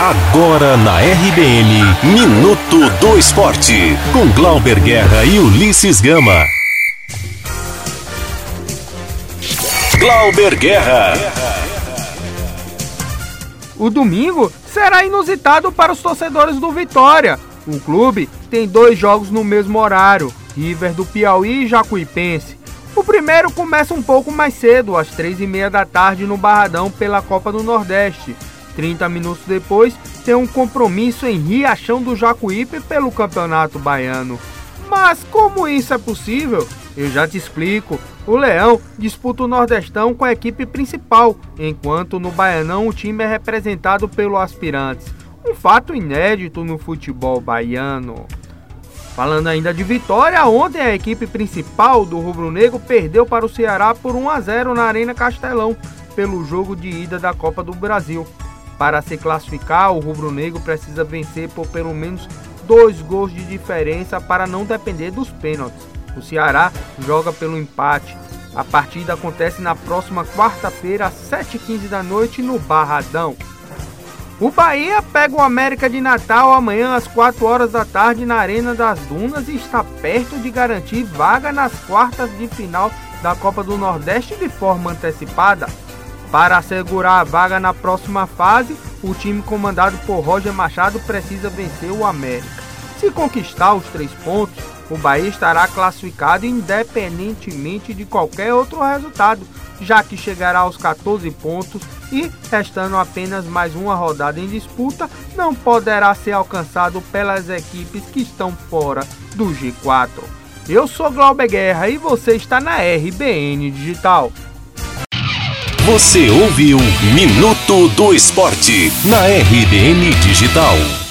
Agora na RBN, Minuto do Esporte, com Glauber Guerra e Ulisses Gama. Glauber Guerra. O domingo será inusitado para os torcedores do Vitória. O clube tem dois jogos no mesmo horário, River do Piauí e Jacuipense. O primeiro começa um pouco mais cedo, às três e meia da tarde no Barradão pela Copa do Nordeste. 30 minutos depois, tem um compromisso em Riachão do Jacuípe pelo Campeonato Baiano. Mas como isso é possível? Eu já te explico. O Leão disputa o Nordestão com a equipe principal, enquanto no Baianão o time é representado pelo Aspirantes. Um fato inédito no futebol baiano. Falando ainda de vitória, ontem a equipe principal do Rubro Negro perdeu para o Ceará por 1 a 0 na Arena Castelão, pelo jogo de ida da Copa do Brasil. Para se classificar, o rubro-negro precisa vencer por pelo menos dois gols de diferença para não depender dos pênaltis. O Ceará joga pelo empate. A partida acontece na próxima quarta-feira, às 7h15 da noite, no Barradão. O Bahia pega o América de Natal amanhã às 4 horas da tarde na Arena das Dunas e está perto de garantir vaga nas quartas de final da Copa do Nordeste de forma antecipada. Para assegurar a vaga na próxima fase, o time comandado por Roger Machado precisa vencer o América. Se conquistar os três pontos, o Bahia estará classificado independentemente de qualquer outro resultado, já que chegará aos 14 pontos e, restando apenas mais uma rodada em disputa, não poderá ser alcançado pelas equipes que estão fora do G4. Eu sou Glauber Guerra e você está na RBN Digital. Você ouviu Minuto do Esporte na RBN Digital.